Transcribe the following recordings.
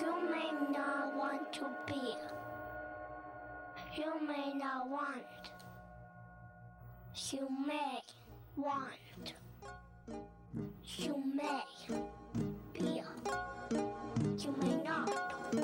you may not want to be, you may not want, you may want, you may be, you may not.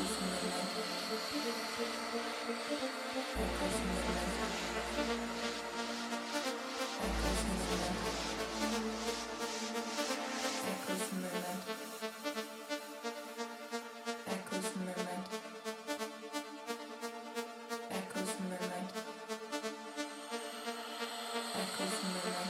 Echoes in the night.